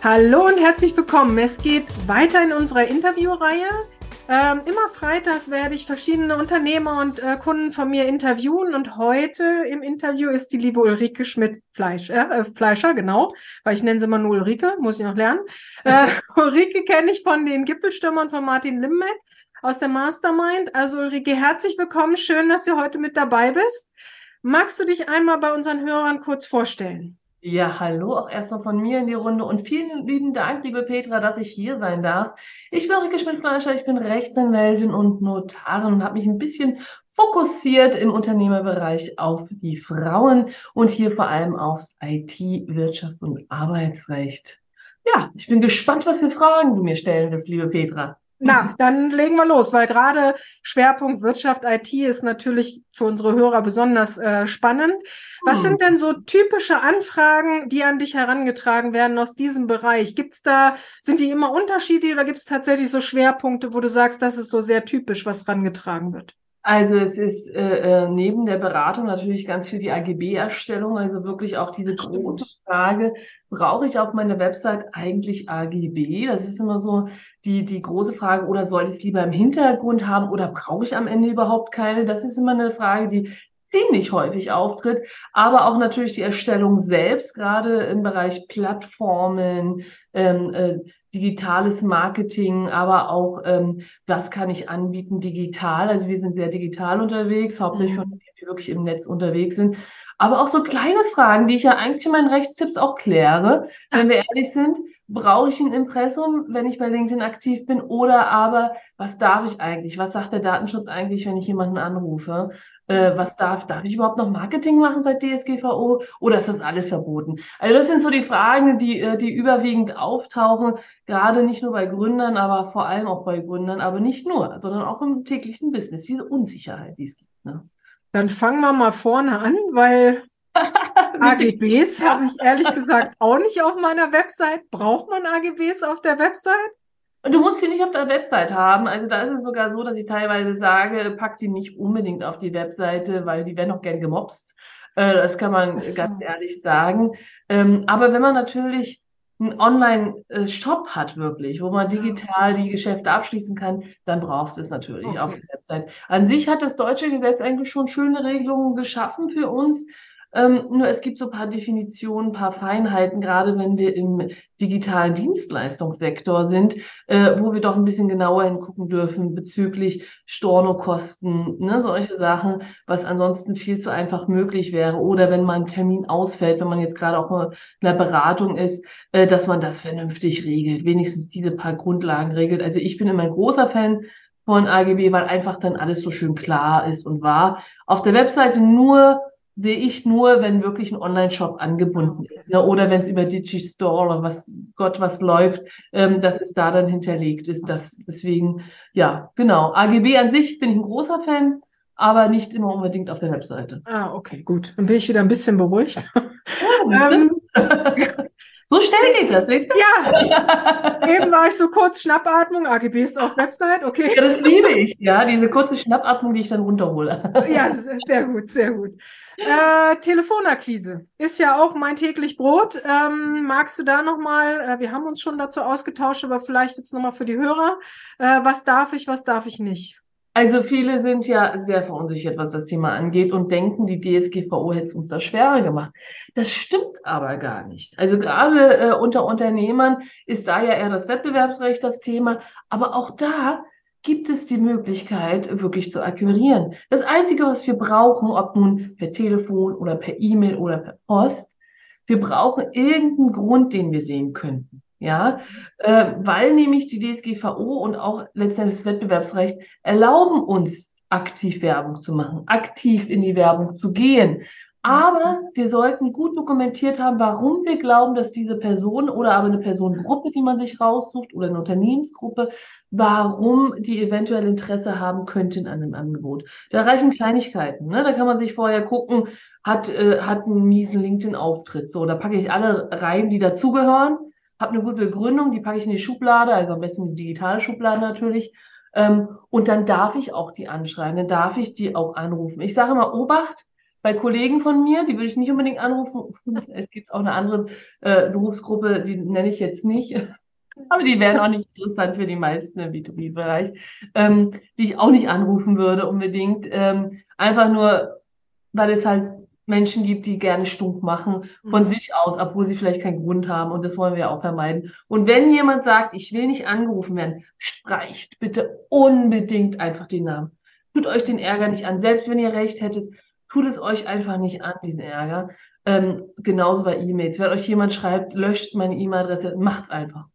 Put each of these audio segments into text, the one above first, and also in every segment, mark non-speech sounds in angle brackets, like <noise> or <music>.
Hallo und herzlich willkommen. Es geht weiter in unserer Interviewreihe. Ähm, immer freitags werde ich verschiedene Unternehmer und äh, Kunden von mir interviewen und heute im Interview ist die liebe Ulrike Schmidt-Fleisch, äh, Fleischer, genau, weil ich nenne sie immer nur Ulrike, muss ich noch lernen. Äh, <laughs> Ulrike kenne ich von den Gipfelstürmern von Martin Limbeck aus der Mastermind. Also Ulrike, herzlich willkommen, schön, dass du heute mit dabei bist. Magst du dich einmal bei unseren Hörern kurz vorstellen? Ja, hallo auch erstmal von mir in die Runde und vielen lieben Dank, liebe Petra, dass ich hier sein darf. Ich bin Rike Schmidt-Fleischer, ich bin Rechtsanwältin und Notarin und habe mich ein bisschen fokussiert im Unternehmerbereich auf die Frauen und hier vor allem aufs IT, Wirtschaft und Arbeitsrecht. Ja, ich bin gespannt, was für Fragen du mir stellen wirst, liebe Petra. Na, <laughs> dann legen wir los, weil gerade Schwerpunkt Wirtschaft IT ist natürlich für unsere Hörer besonders äh, spannend. Was hm. sind denn so typische Anfragen, die an dich herangetragen werden aus diesem Bereich? Gibt's da, sind die immer unterschiedlich oder gibt es tatsächlich so Schwerpunkte, wo du sagst, das ist so sehr typisch, was herangetragen wird? Also es ist äh, äh neben der Beratung natürlich ganz viel die AGB-Erstellung, also wirklich auch diese große Frage, brauche ich auf meiner Website eigentlich AGB? Das ist immer so die, die große Frage, oder soll ich es lieber im Hintergrund haben oder brauche ich am Ende überhaupt keine? Das ist immer eine Frage, die ziemlich häufig auftritt, aber auch natürlich die Erstellung selbst, gerade im Bereich Plattformen, ähm, äh, digitales Marketing, aber auch, ähm, was kann ich anbieten digital. Also wir sind sehr digital unterwegs, hauptsächlich mhm. von denen, die wirklich im Netz unterwegs sind. Aber auch so kleine Fragen, die ich ja eigentlich in meinen Rechtstipps auch kläre, wenn wir ehrlich sind. Brauche ich ein Impressum, wenn ich bei LinkedIn aktiv bin? Oder aber, was darf ich eigentlich? Was sagt der Datenschutz eigentlich, wenn ich jemanden anrufe? Äh, was darf, darf ich überhaupt noch Marketing machen seit DSGVO? Oder ist das alles verboten? Also das sind so die Fragen, die, äh, die überwiegend auftauchen, gerade nicht nur bei Gründern, aber vor allem auch bei Gründern, aber nicht nur, sondern auch im täglichen Business, diese Unsicherheit, die es gibt. Ne? Dann fangen wir mal vorne an, weil <laughs> AGBs habe ich ehrlich gesagt auch nicht auf meiner Website. Braucht man AGBs auf der Website? Du musst sie nicht auf der Website haben. Also da ist es sogar so, dass ich teilweise sage, pack die nicht unbedingt auf die Webseite, weil die werden auch gern gemobst. Äh, das kann man so. ganz ehrlich sagen. Ähm, aber wenn man natürlich einen Online-Shop hat wirklich, wo man digital die Geschäfte abschließen kann, dann brauchst du es natürlich okay. auf der Website. An sich hat das deutsche Gesetz eigentlich schon schöne Regelungen geschaffen für uns. Ähm, nur es gibt so ein paar Definitionen, ein paar Feinheiten, gerade wenn wir im digitalen Dienstleistungssektor sind, äh, wo wir doch ein bisschen genauer hingucken dürfen bezüglich Stornokosten, ne, solche Sachen, was ansonsten viel zu einfach möglich wäre. Oder wenn man ein Termin ausfällt, wenn man jetzt gerade auch in einer Beratung ist, äh, dass man das vernünftig regelt, wenigstens diese paar Grundlagen regelt. Also ich bin immer ein großer Fan von AGB, weil einfach dann alles so schön klar ist und wahr. Auf der Webseite nur sehe ich nur, wenn wirklich ein Online-Shop angebunden ist. Ne? Oder wenn es über Digistore oder was Gott was läuft, ähm, dass es da dann hinterlegt ist. Das, deswegen, ja, genau. AGB an sich bin ich ein großer Fan, aber nicht immer unbedingt auf der Webseite. Ah, okay, gut. Dann bin ich wieder ein bisschen beruhigt. Ja, ähm, <laughs> so schnell geht das, seht ihr? Ja, eben war ich so kurz Schnappatmung, AGBs auf Website, okay. Ja, das liebe ich, ja, diese kurze Schnappatmung, die ich dann runterhole. Ja, sehr gut, sehr gut. Äh, Telefonakquise ist ja auch mein täglich Brot. Ähm, magst du da nochmal, äh, wir haben uns schon dazu ausgetauscht, aber vielleicht jetzt nochmal für die Hörer, äh, was darf ich, was darf ich nicht? Also viele sind ja sehr verunsichert, was das Thema angeht und denken, die DSGVO hätte es uns da schwerer gemacht. Das stimmt aber gar nicht. Also gerade äh, unter Unternehmern ist da ja eher das Wettbewerbsrecht das Thema, aber auch da gibt es die Möglichkeit, wirklich zu akquirieren. Das Einzige, was wir brauchen, ob nun per Telefon oder per E-Mail oder per Post, wir brauchen irgendeinen Grund, den wir sehen könnten. Ja, äh, weil nämlich die DSGVO und auch letztendlich das Wettbewerbsrecht erlauben uns, aktiv Werbung zu machen, aktiv in die Werbung zu gehen. Aber wir sollten gut dokumentiert haben, warum wir glauben, dass diese Person oder aber eine Personengruppe, die man sich raussucht oder eine Unternehmensgruppe, warum die eventuell Interesse haben könnten an einem Angebot. Da reichen Kleinigkeiten. Ne? Da kann man sich vorher gucken, hat, äh, hat einen miesen LinkedIn-Auftritt. So, da packe ich alle rein, die dazugehören, habe eine gute Begründung, die packe ich in die Schublade, also am besten in die digitale Schublade natürlich. Ähm, und dann darf ich auch die anschreiben, dann darf ich die auch anrufen. Ich sage immer, Obacht, bei Kollegen von mir, die würde ich nicht unbedingt anrufen. Es gibt auch eine andere äh, Berufsgruppe, die nenne ich jetzt nicht, <laughs> aber die wären auch nicht interessant für die meisten im B2B-Bereich, ähm, die ich auch nicht anrufen würde unbedingt. Ähm, einfach nur, weil es halt Menschen gibt, die gerne stunk machen von mhm. sich aus, obwohl sie vielleicht keinen Grund haben. Und das wollen wir ja auch vermeiden. Und wenn jemand sagt, ich will nicht angerufen werden, streicht bitte unbedingt einfach den Namen. Tut euch den Ärger nicht an. Selbst wenn ihr recht hättet, tut es euch einfach nicht an, diesen Ärger. Ähm, genauso bei E-Mails. Wenn euch jemand schreibt, löscht meine E-Mail-Adresse, macht's einfach.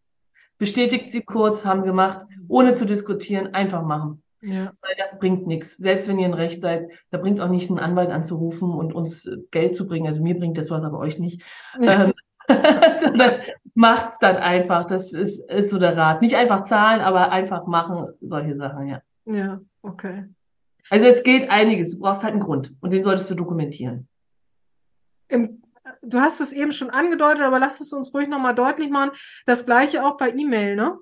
Bestätigt sie kurz, haben gemacht, ohne zu diskutieren, einfach machen. Ja. Weil das bringt nichts. Selbst wenn ihr ein Recht seid, da bringt auch nicht einen Anwalt anzurufen und uns Geld zu bringen. Also mir bringt das was, aber euch nicht. Ja. Ähm, <laughs> macht's dann einfach. Das ist, ist so der Rat. Nicht einfach zahlen, aber einfach machen, solche Sachen, ja. Ja, okay. Also es geht einiges. Du brauchst halt einen Grund und den solltest du dokumentieren. Im, du hast es eben schon angedeutet, aber lass es uns ruhig nochmal deutlich machen. Das gleiche auch bei E-Mail, ne?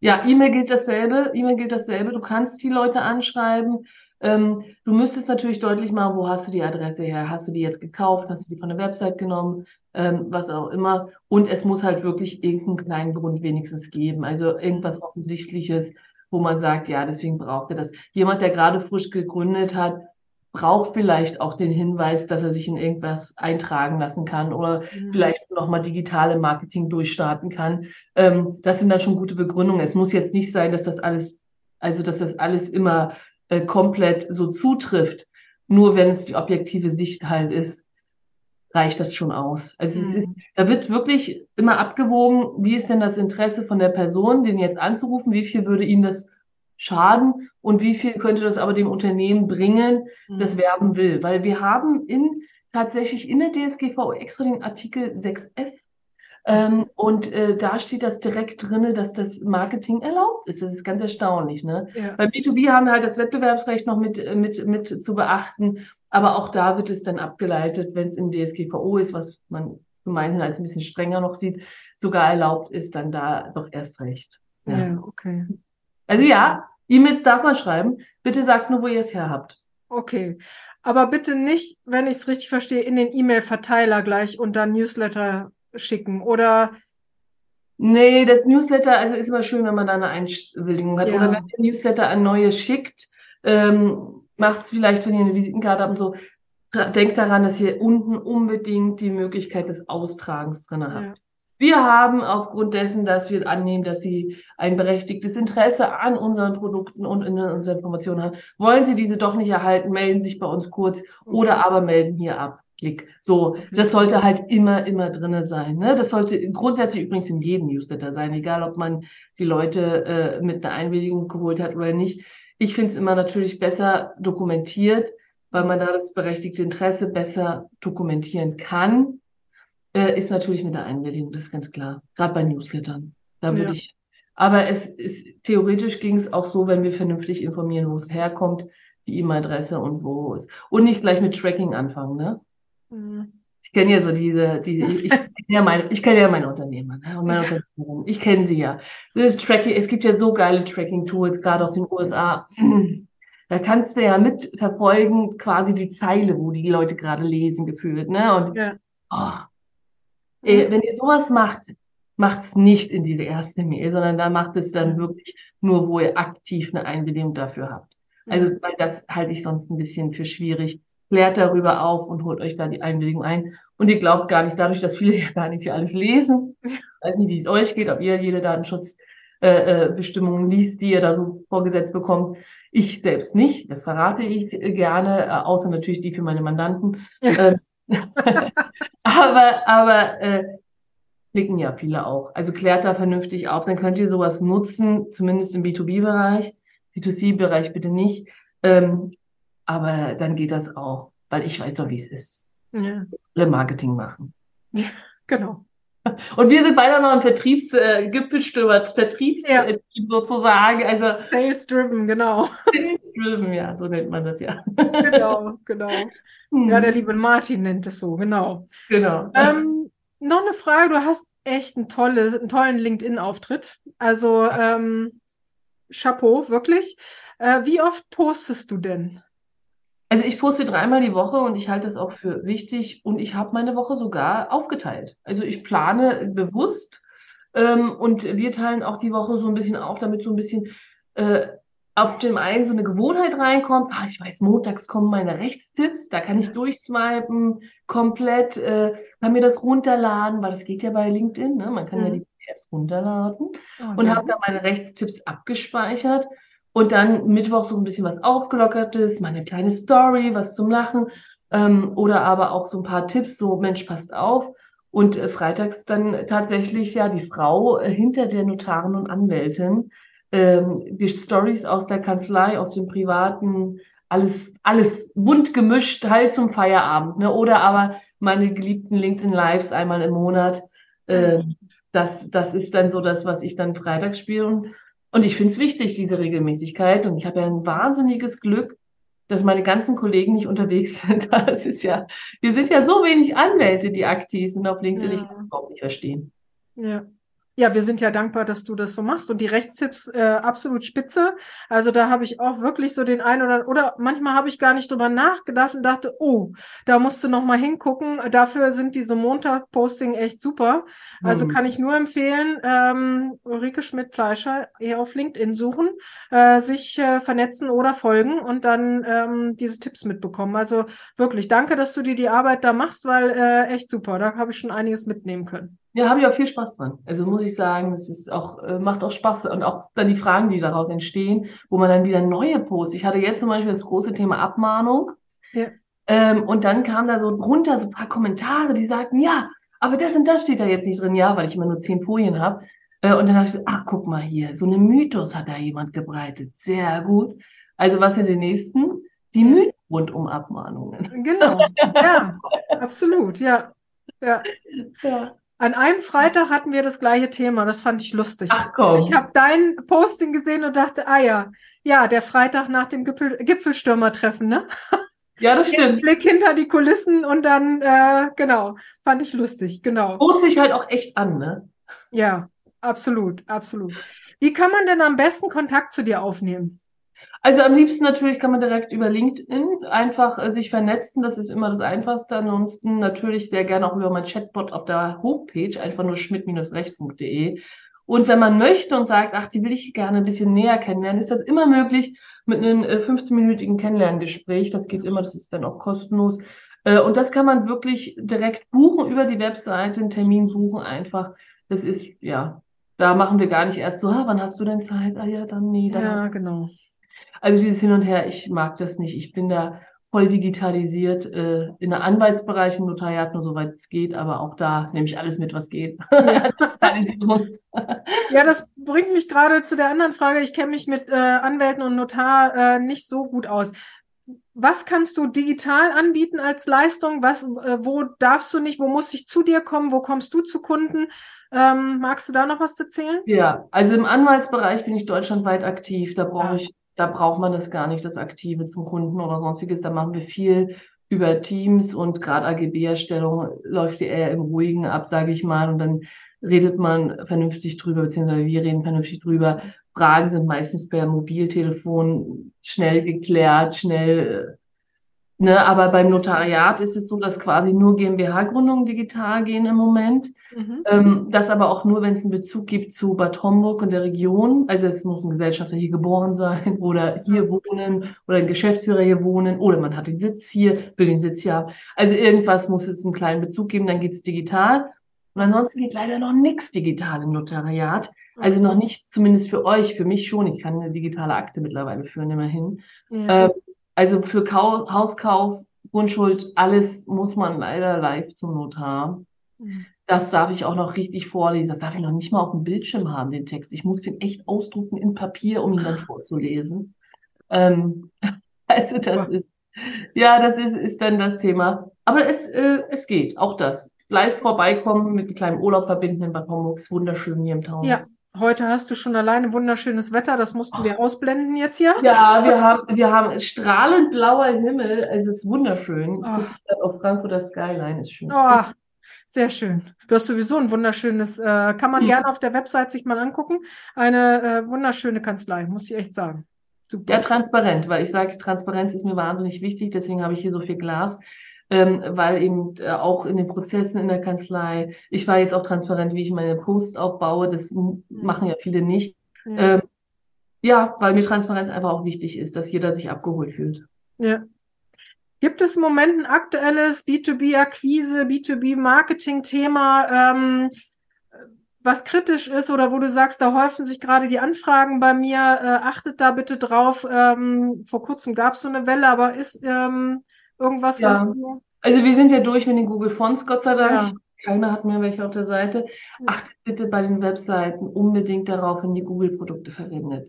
Ja, E-Mail gilt dasselbe. E-Mail gilt dasselbe. Du kannst die Leute anschreiben. Ähm, du müsstest natürlich deutlich machen, wo hast du die Adresse her? Hast du die jetzt gekauft? Hast du die von der Website genommen? Ähm, was auch immer. Und es muss halt wirklich irgendeinen kleinen Grund wenigstens geben. Also irgendwas Offensichtliches, wo man sagt, ja, deswegen braucht er das. Jemand, der gerade frisch gegründet hat, braucht vielleicht auch den Hinweis, dass er sich in irgendwas eintragen lassen kann oder mhm. vielleicht nochmal digitale Marketing durchstarten kann. Ähm, das sind dann schon gute Begründungen. Es muss jetzt nicht sein, dass das alles, also dass das alles immer äh, komplett so zutrifft. Nur wenn es die objektive Sicht halt ist, reicht das schon aus. Also mhm. es ist, da wird wirklich immer abgewogen, wie ist denn das Interesse von der Person, den jetzt anzurufen, wie viel würde Ihnen das schaden und wie viel könnte das aber dem Unternehmen bringen, mhm. das werben will. Weil wir haben in tatsächlich in der DSGVO extra den Artikel 6f ähm, und äh, da steht das direkt drin, dass das Marketing erlaubt ist. Das ist ganz erstaunlich. Ne? Ja. Bei B2B haben wir halt das Wettbewerbsrecht noch mit, mit, mit zu beachten, aber auch da wird es dann abgeleitet, wenn es im DSGVO ist, was man gemeinhin als ein bisschen strenger noch sieht, sogar erlaubt ist, dann da doch erst recht. Ja, ja okay. Also ja, E-Mails darf man schreiben. Bitte sagt nur, wo ihr es her habt. Okay. Aber bitte nicht, wenn ich es richtig verstehe, in den E-Mail-Verteiler gleich und dann Newsletter schicken oder. Nee, das Newsletter, also ist immer schön, wenn man da eine Einwilligung hat. Ja. Oder wenn ihr Newsletter an neue schickt, ähm, macht es vielleicht, wenn ihr eine Visitenkarte habt und so, denkt daran, dass ihr unten unbedingt die Möglichkeit des Austragens drin habt. Ja. Wir haben aufgrund dessen, dass wir annehmen, dass Sie ein berechtigtes Interesse an unseren Produkten und in unseren Informationen haben, wollen Sie diese doch nicht erhalten, melden sich bei uns kurz oder aber melden hier ab. Klick. So, das sollte halt immer, immer drinne sein. Ne? Das sollte grundsätzlich übrigens in jedem Newsletter sein, egal ob man die Leute äh, mit einer Einwilligung geholt hat oder nicht. Ich finde es immer natürlich besser dokumentiert, weil man da das berechtigte Interesse besser dokumentieren kann äh, ist natürlich mit der Einwilligung, das ist ganz klar. Gerade bei Newslettern. Da würde ja. ich. Aber es ist, theoretisch ging es auch so, wenn wir vernünftig informieren, wo es herkommt, die E-Mail-Adresse und wo es. Und nicht gleich mit Tracking anfangen, ne? Mhm. Ich kenne ja so diese, diese ich, ich <laughs> kenne ja meine, ich kenne ja meine Unternehmer, ne? Und meine Unternehmerin. Ich kenne sie ja. Das Tracking, es gibt ja so geile Tracking-Tools, gerade aus den USA. <clears throat> Da kannst du ja mitverfolgen, quasi die Zeile, wo die Leute gerade lesen, gefühlt, ne? Und ja. oh, wenn ihr sowas macht, macht es nicht in diese erste Mail, sondern da macht es dann wirklich nur, wo ihr aktiv eine Einwilligung dafür habt. Also, weil das halte ich sonst ein bisschen für schwierig. Klärt darüber auf und holt euch da die Einwilligung ein. Und ihr glaubt gar nicht, dadurch, dass viele <laughs> ja gar nicht für alles lesen, weiß nicht, wie es euch geht, ob ihr jede Datenschutzbestimmungen äh, äh, liest, die ihr da so vorgesetzt bekommt. Ich selbst nicht, das verrate ich gerne, äh, außer natürlich die für meine Mandanten. Ja. <laughs> aber aber äh, klicken ja viele auch. Also klärt da vernünftig auf, dann könnt ihr sowas nutzen, zumindest im B2B-Bereich. B2C-Bereich bitte nicht. Ähm, aber dann geht das auch, weil ich weiß doch, wie es ist. Ja. Marketing machen. Ja, genau. Und wir sind beide noch im Vertriebsgipfelstöber, äh, Vertriebsteam ja. sozusagen. Also Sales-driven, genau. Sales-driven, ja, so nennt man das ja. Genau, genau. Hm. Ja, der liebe Martin nennt es so, genau. Genau. Ähm, noch eine Frage, du hast echt einen, tolle, einen tollen LinkedIn-Auftritt. Also ähm, Chapeau, wirklich. Äh, wie oft postest du denn? Also ich poste dreimal die Woche und ich halte das auch für wichtig und ich habe meine Woche sogar aufgeteilt. Also ich plane bewusst ähm, und wir teilen auch die Woche so ein bisschen auf, damit so ein bisschen äh, auf dem einen so eine Gewohnheit reinkommt. Ah, ich weiß, montags kommen meine Rechtstipps, da kann ich durchswipen, komplett, äh, kann mir das runterladen, weil das geht ja bei LinkedIn, ne? man kann mhm. ja die PDFs runterladen oh, und habe dann meine Rechtstipps abgespeichert und dann Mittwoch so ein bisschen was aufgelockertes, meine kleine Story, was zum Lachen ähm, oder aber auch so ein paar Tipps, so Mensch, passt auf. Und äh, freitags dann tatsächlich ja die Frau äh, hinter der Notarin und Anwältin, ähm, die Stories aus der Kanzlei, aus dem Privaten, alles, alles bunt gemischt, halt zum Feierabend. Ne? Oder aber meine geliebten LinkedIn Lives einmal im Monat. Äh, das, das ist dann so das, was ich dann freitags spiele. Und, und ich finde es wichtig, diese Regelmäßigkeit. Und ich habe ja ein wahnsinniges Glück, dass meine ganzen Kollegen nicht unterwegs <laughs> sind. Das ist ja, wir sind ja so wenig Anwälte, die aktiv sind auf LinkedIn. Ja. Ich kann überhaupt nicht verstehen. Ja. Ja, wir sind ja dankbar, dass du das so machst und die Rechtstipps äh, absolut spitze. Also da habe ich auch wirklich so den einen oder oder manchmal habe ich gar nicht drüber nachgedacht und dachte, oh, da musst du noch mal hingucken. Dafür sind diese Montag-Posting echt super. Also mhm. kann ich nur empfehlen, ähm, Ulrike Schmidt-Fleischer eher auf LinkedIn suchen, äh, sich äh, vernetzen oder folgen und dann ähm, diese Tipps mitbekommen. Also wirklich, danke, dass du dir die Arbeit da machst, weil äh, echt super. Da habe ich schon einiges mitnehmen können. Ja, habe ich auch viel Spaß dran. Also muss ich sagen, es ist auch, äh, macht auch Spaß und auch dann die Fragen, die daraus entstehen, wo man dann wieder neue Posts. Ich hatte jetzt zum Beispiel das große Thema Abmahnung. Ja. Ähm, und dann kam da so drunter so ein paar Kommentare, die sagten, ja, aber das und das steht da jetzt nicht drin, ja, weil ich immer nur zehn Folien habe. Äh, und dann habe ich so, ach, guck mal hier, so eine Mythos hat da jemand gebreitet. Sehr gut. Also was sind die nächsten? Die Mythen rund um Abmahnungen. Genau, ja, absolut, ja. Ja. ja. An einem Freitag hatten wir das gleiche Thema. Das fand ich lustig. Ach komm. Ich habe dein Posting gesehen und dachte, ah ja, ja, der Freitag nach dem Gipfel, Gipfelstürmertreffen, ne? <laughs> Ja, das stimmt. Blick hinter die Kulissen und dann, äh, genau, fand ich lustig, genau. Bot sich halt auch echt an, ne? Ja, absolut, absolut. Wie kann man denn am besten Kontakt zu dir aufnehmen? Also am liebsten natürlich kann man direkt über LinkedIn einfach äh, sich vernetzen. Das ist immer das Einfachste. Ansonsten natürlich sehr gerne auch über mein Chatbot auf der Homepage, einfach nur schmidt-recht.de. Und wenn man möchte und sagt, ach, die will ich gerne ein bisschen näher kennenlernen, ist das immer möglich mit einem äh, 15-minütigen Kennenlerngespräch. Das geht immer, das ist dann auch kostenlos. Äh, und das kann man wirklich direkt buchen über die Webseite, einen Termin buchen einfach. Das ist, ja, da machen wir gar nicht erst so, ah, wann hast du denn Zeit? Ah ja, dann nee. Dann ja, genau. Also dieses Hin und Her, ich mag das nicht. Ich bin da voll digitalisiert, äh, in der Anwaltsbereich, im Notariat nur soweit es geht, aber auch da nehme ich alles mit, was geht. Ja, <laughs> ja das bringt mich gerade zu der anderen Frage. Ich kenne mich mit äh, Anwälten und Notar äh, nicht so gut aus. Was kannst du digital anbieten als Leistung? Was, äh, wo darfst du nicht? Wo muss ich zu dir kommen? Wo kommst du zu Kunden? Ähm, magst du da noch was erzählen? Ja, also im Anwaltsbereich bin ich deutschlandweit aktiv. Da brauche ich da braucht man das gar nicht, das Aktive zum Kunden oder sonstiges. Da machen wir viel über Teams und gerade AGB-Erstellung läuft eher im Ruhigen ab, sage ich mal. Und dann redet man vernünftig drüber, beziehungsweise wir reden vernünftig drüber. Fragen sind meistens per Mobiltelefon schnell geklärt, schnell Ne, aber beim Notariat ist es so, dass quasi nur GmbH-Gründungen digital gehen im Moment. Mhm. Ähm, das aber auch nur, wenn es einen Bezug gibt zu Bad Homburg und der Region. Also es muss ein Gesellschafter hier geboren sein <laughs> oder hier wohnen oder ein Geschäftsführer hier wohnen oder man hat den Sitz hier, will den Sitz hier haben. Also irgendwas muss es einen kleinen Bezug geben, dann geht es digital. Und ansonsten geht leider noch nichts digital im Notariat. Also noch nicht, zumindest für euch, für mich schon. Ich kann eine digitale Akte mittlerweile führen, immerhin. Ja. Ähm, also für Kau Hauskauf, Grundschuld, alles muss man leider live zum Notar. Mhm. Das darf ich auch noch richtig vorlesen. Das darf ich noch nicht mal auf dem Bildschirm haben, den Text. Ich muss den echt ausdrucken in Papier, um ihn dann vorzulesen. Ähm, <laughs> also das ist, ja, das ist, ist dann das Thema. Aber es, äh, es geht, auch das. Live vorbeikommen, mit einem kleinen Urlaub verbinden in Bad Homburg, ist wunderschön hier im Taunus. Ja, Heute hast du schon alleine wunderschönes Wetter, das mussten wir ausblenden jetzt hier. Ja, wir haben, wir haben strahlend blauer Himmel, es ist wunderschön. Ich gucke auf Frankfurter Skyline, ist schön. Oh, sehr schön. Du hast sowieso ein wunderschönes, äh, kann man mhm. gerne auf der Website sich mal angucken. Eine äh, wunderschöne Kanzlei, muss ich echt sagen. Super. Ja, transparent, weil ich sage, Transparenz ist mir wahnsinnig wichtig, deswegen habe ich hier so viel Glas. Ähm, weil eben äh, auch in den Prozessen in der Kanzlei, ich war jetzt auch transparent, wie ich meine Posts aufbaue, das mhm. machen ja viele nicht. Ja. Ähm, ja, weil mir Transparenz einfach auch wichtig ist, dass jeder sich abgeholt fühlt. Ja. Gibt es im Moment ein aktuelles B2B-Akquise, B2B-Marketing-Thema, ähm, was kritisch ist oder wo du sagst, da häufen sich gerade die Anfragen bei mir, äh, achtet da bitte drauf. Ähm, vor kurzem gab es so eine Welle, aber ist ähm, irgendwas, ja. was du... Also wir sind ja durch mit den Google Fonts, Gott sei Dank. Ja. Keiner hat mehr welche auf der Seite. Achtet bitte bei den Webseiten unbedingt darauf, wenn ihr Google-Produkte verwendet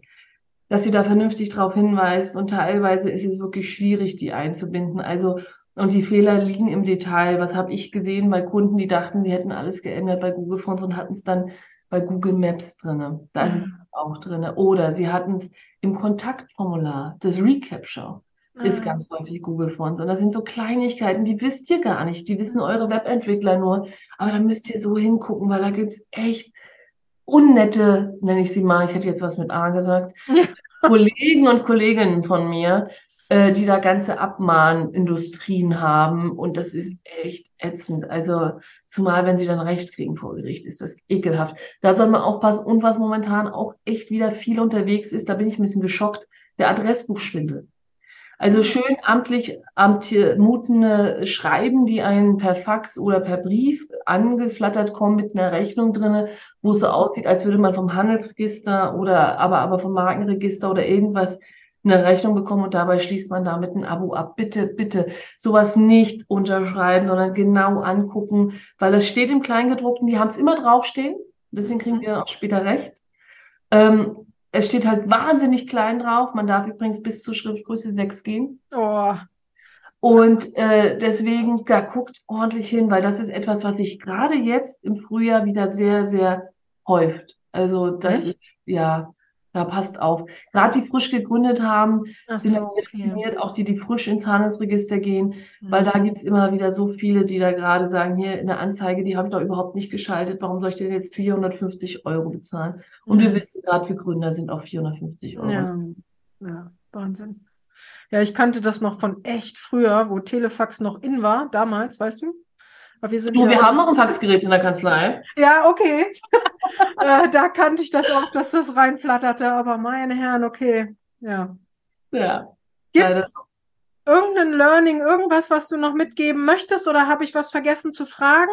dass sie da vernünftig darauf hinweist und teilweise ist es wirklich schwierig, die einzubinden. Also und die Fehler liegen im Detail. Was habe ich gesehen bei Kunden, die dachten, wir hätten alles geändert bei Google Fonts und hatten es dann bei Google Maps drinne. Da ist es auch drinne. Oder sie hatten es im Kontaktformular, das Recapture ist mhm. ganz häufig Google Fonts. Und das sind so Kleinigkeiten, die wisst ihr gar nicht. Die wissen eure Webentwickler nur. Aber da müsst ihr so hingucken, weil da gibt es echt unnette, nenne ich sie mal, ich hätte jetzt was mit A gesagt. Kollegen und Kolleginnen von mir, äh, die da ganze Abmahnindustrien haben und das ist echt ätzend. Also zumal, wenn sie dann Recht kriegen vor Gericht, ist das ekelhaft. Da soll man aufpassen und was momentan auch echt wieder viel unterwegs ist, da bin ich ein bisschen geschockt, der Adressbuchschwindel. Also schön amtlich amtmutende Schreiben, die einen per Fax oder per Brief angeflattert kommen mit einer Rechnung drinne, wo es so aussieht, als würde man vom Handelsregister oder aber, aber vom Markenregister oder irgendwas eine Rechnung bekommen und dabei schließt man damit ein Abo ab. Bitte, bitte sowas nicht unterschreiben, sondern genau angucken, weil es steht im Kleingedruckten, die haben es immer draufstehen, deswegen kriegen wir auch später recht. Ähm, es steht halt wahnsinnig klein drauf. Man darf übrigens bis zur Schriftgröße 6 gehen. Oh. Und äh, deswegen, da guckt ordentlich hin, weil das ist etwas, was sich gerade jetzt im Frühjahr wieder sehr, sehr häuft. Also das Echt? ist, ja, da passt auf. Gerade die frisch gegründet haben, Ach sind so, okay. auch die, die frisch ins Handelsregister gehen, mhm. weil da gibt es immer wieder so viele, die da gerade sagen, hier in der Anzeige, die habe ich doch überhaupt nicht geschaltet, warum soll ich denn jetzt 450 Euro bezahlen? Und mhm. wir wissen, gerade für Gründer sind auch 450 Euro. Ja. ja, Wahnsinn. Ja, ich kannte das noch von echt früher, wo Telefax noch in war, damals, weißt du? Aber wir, sind du, ja wir haben noch ein Faxgerät in der Kanzlei. Ja, okay. <laughs> äh, da kannte ich das auch, dass das reinflatterte, aber meine Herren, okay. Ja. Ja. Gibt es irgendein Learning, irgendwas, was du noch mitgeben möchtest oder habe ich was vergessen zu fragen?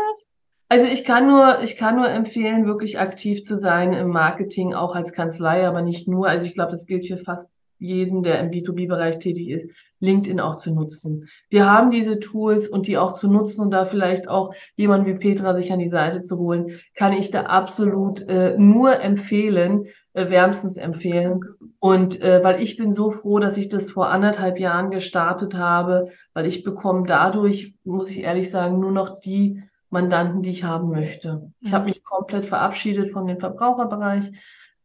Also ich kann nur, ich kann nur empfehlen, wirklich aktiv zu sein im Marketing, auch als Kanzlei, aber nicht nur. Also ich glaube, das gilt für fast jeden, der im B2B-Bereich tätig ist, LinkedIn auch zu nutzen. Wir haben diese Tools und die auch zu nutzen und da vielleicht auch jemand wie Petra sich an die Seite zu holen, kann ich da absolut äh, nur empfehlen, äh, wärmstens empfehlen. Und äh, weil ich bin so froh, dass ich das vor anderthalb Jahren gestartet habe, weil ich bekomme dadurch, muss ich ehrlich sagen, nur noch die Mandanten, die ich haben möchte. Ich habe mich komplett verabschiedet von dem Verbraucherbereich.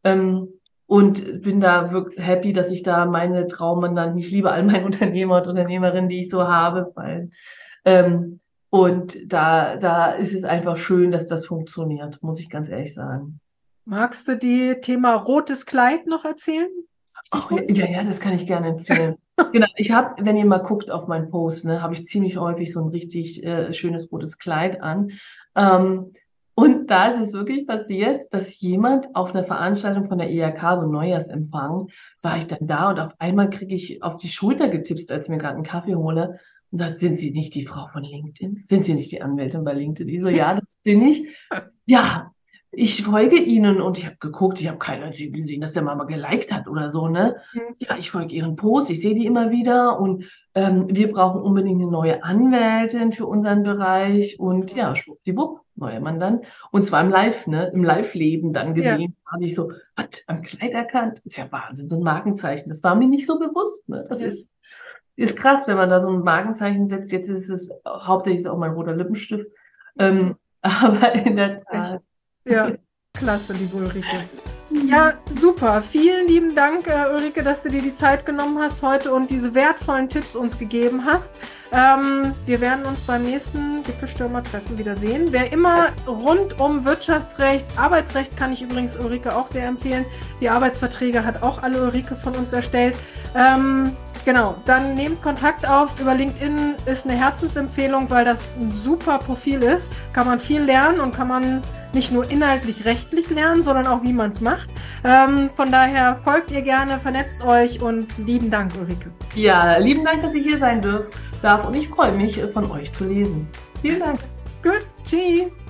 Ähm, und bin da wirklich happy, dass ich da meine Traummandanten, ich liebe all meine <laughs> Unternehmer und Unternehmerinnen, die ich so habe, weil, ähm, und da, da ist es einfach schön, dass das funktioniert, muss ich ganz ehrlich sagen. Magst du die Thema rotes Kleid noch erzählen? Ach, ja, ja, das kann ich gerne erzählen. <laughs> genau, ich habe, wenn ihr mal guckt auf meinen Post, ne, habe ich ziemlich häufig so ein richtig äh, schönes rotes Kleid an. Ähm, und da ist es wirklich passiert, dass jemand auf einer Veranstaltung von der IHK, so Neujahrsempfang, war ich dann da und auf einmal kriege ich auf die Schulter getipst, als ich mir gerade einen Kaffee hole und sagt, sind Sie nicht die Frau von LinkedIn? Sind Sie nicht die Anwältin bei LinkedIn? Ich so, ja, das bin ich. <laughs> Ja, ich folge Ihnen und ich habe geguckt, ich habe keinen gesehen, dass der Mama geliked hat oder so, ne? Mhm. Ja, ich folge Ihren Posts, ich sehe die immer wieder und ähm, wir brauchen unbedingt eine neue Anwältin für unseren Bereich und ja, schwuppdiwupp neuer Mandant. Und zwar im Live, ne, im Live-Leben dann gesehen. Ja. Hatte ich so, was, am Kleid erkannt? ist ja Wahnsinn, so ein Markenzeichen. Das war mir nicht so bewusst, ne? Das ja. ist, ist krass, wenn man da so ein Markenzeichen setzt. Jetzt ist es hauptsächlich auch mein roter Lippenstift. Ähm, <laughs> aber in der Tat. Ja, klasse, liebe Ulrike. Ja, super. Vielen lieben Dank, äh, Ulrike, dass du dir die Zeit genommen hast heute und diese wertvollen Tipps uns gegeben hast. Ähm, wir werden uns beim nächsten Gipfelstürmer-Treffen wiedersehen. Wer immer rund um Wirtschaftsrecht, Arbeitsrecht kann ich übrigens Ulrike auch sehr empfehlen. Die Arbeitsverträge hat auch alle Ulrike von uns erstellt. Ähm, Genau, dann nehmt Kontakt auf. Über LinkedIn ist eine Herzensempfehlung, weil das ein super Profil ist. Kann man viel lernen und kann man nicht nur inhaltlich rechtlich lernen, sondern auch wie man es macht. Ähm, von daher folgt ihr gerne, vernetzt euch und lieben Dank, Ulrike. Ja, lieben Dank, dass ich hier sein darf und ich freue mich, von euch zu lesen. Vielen Dank. Gut, tschüss.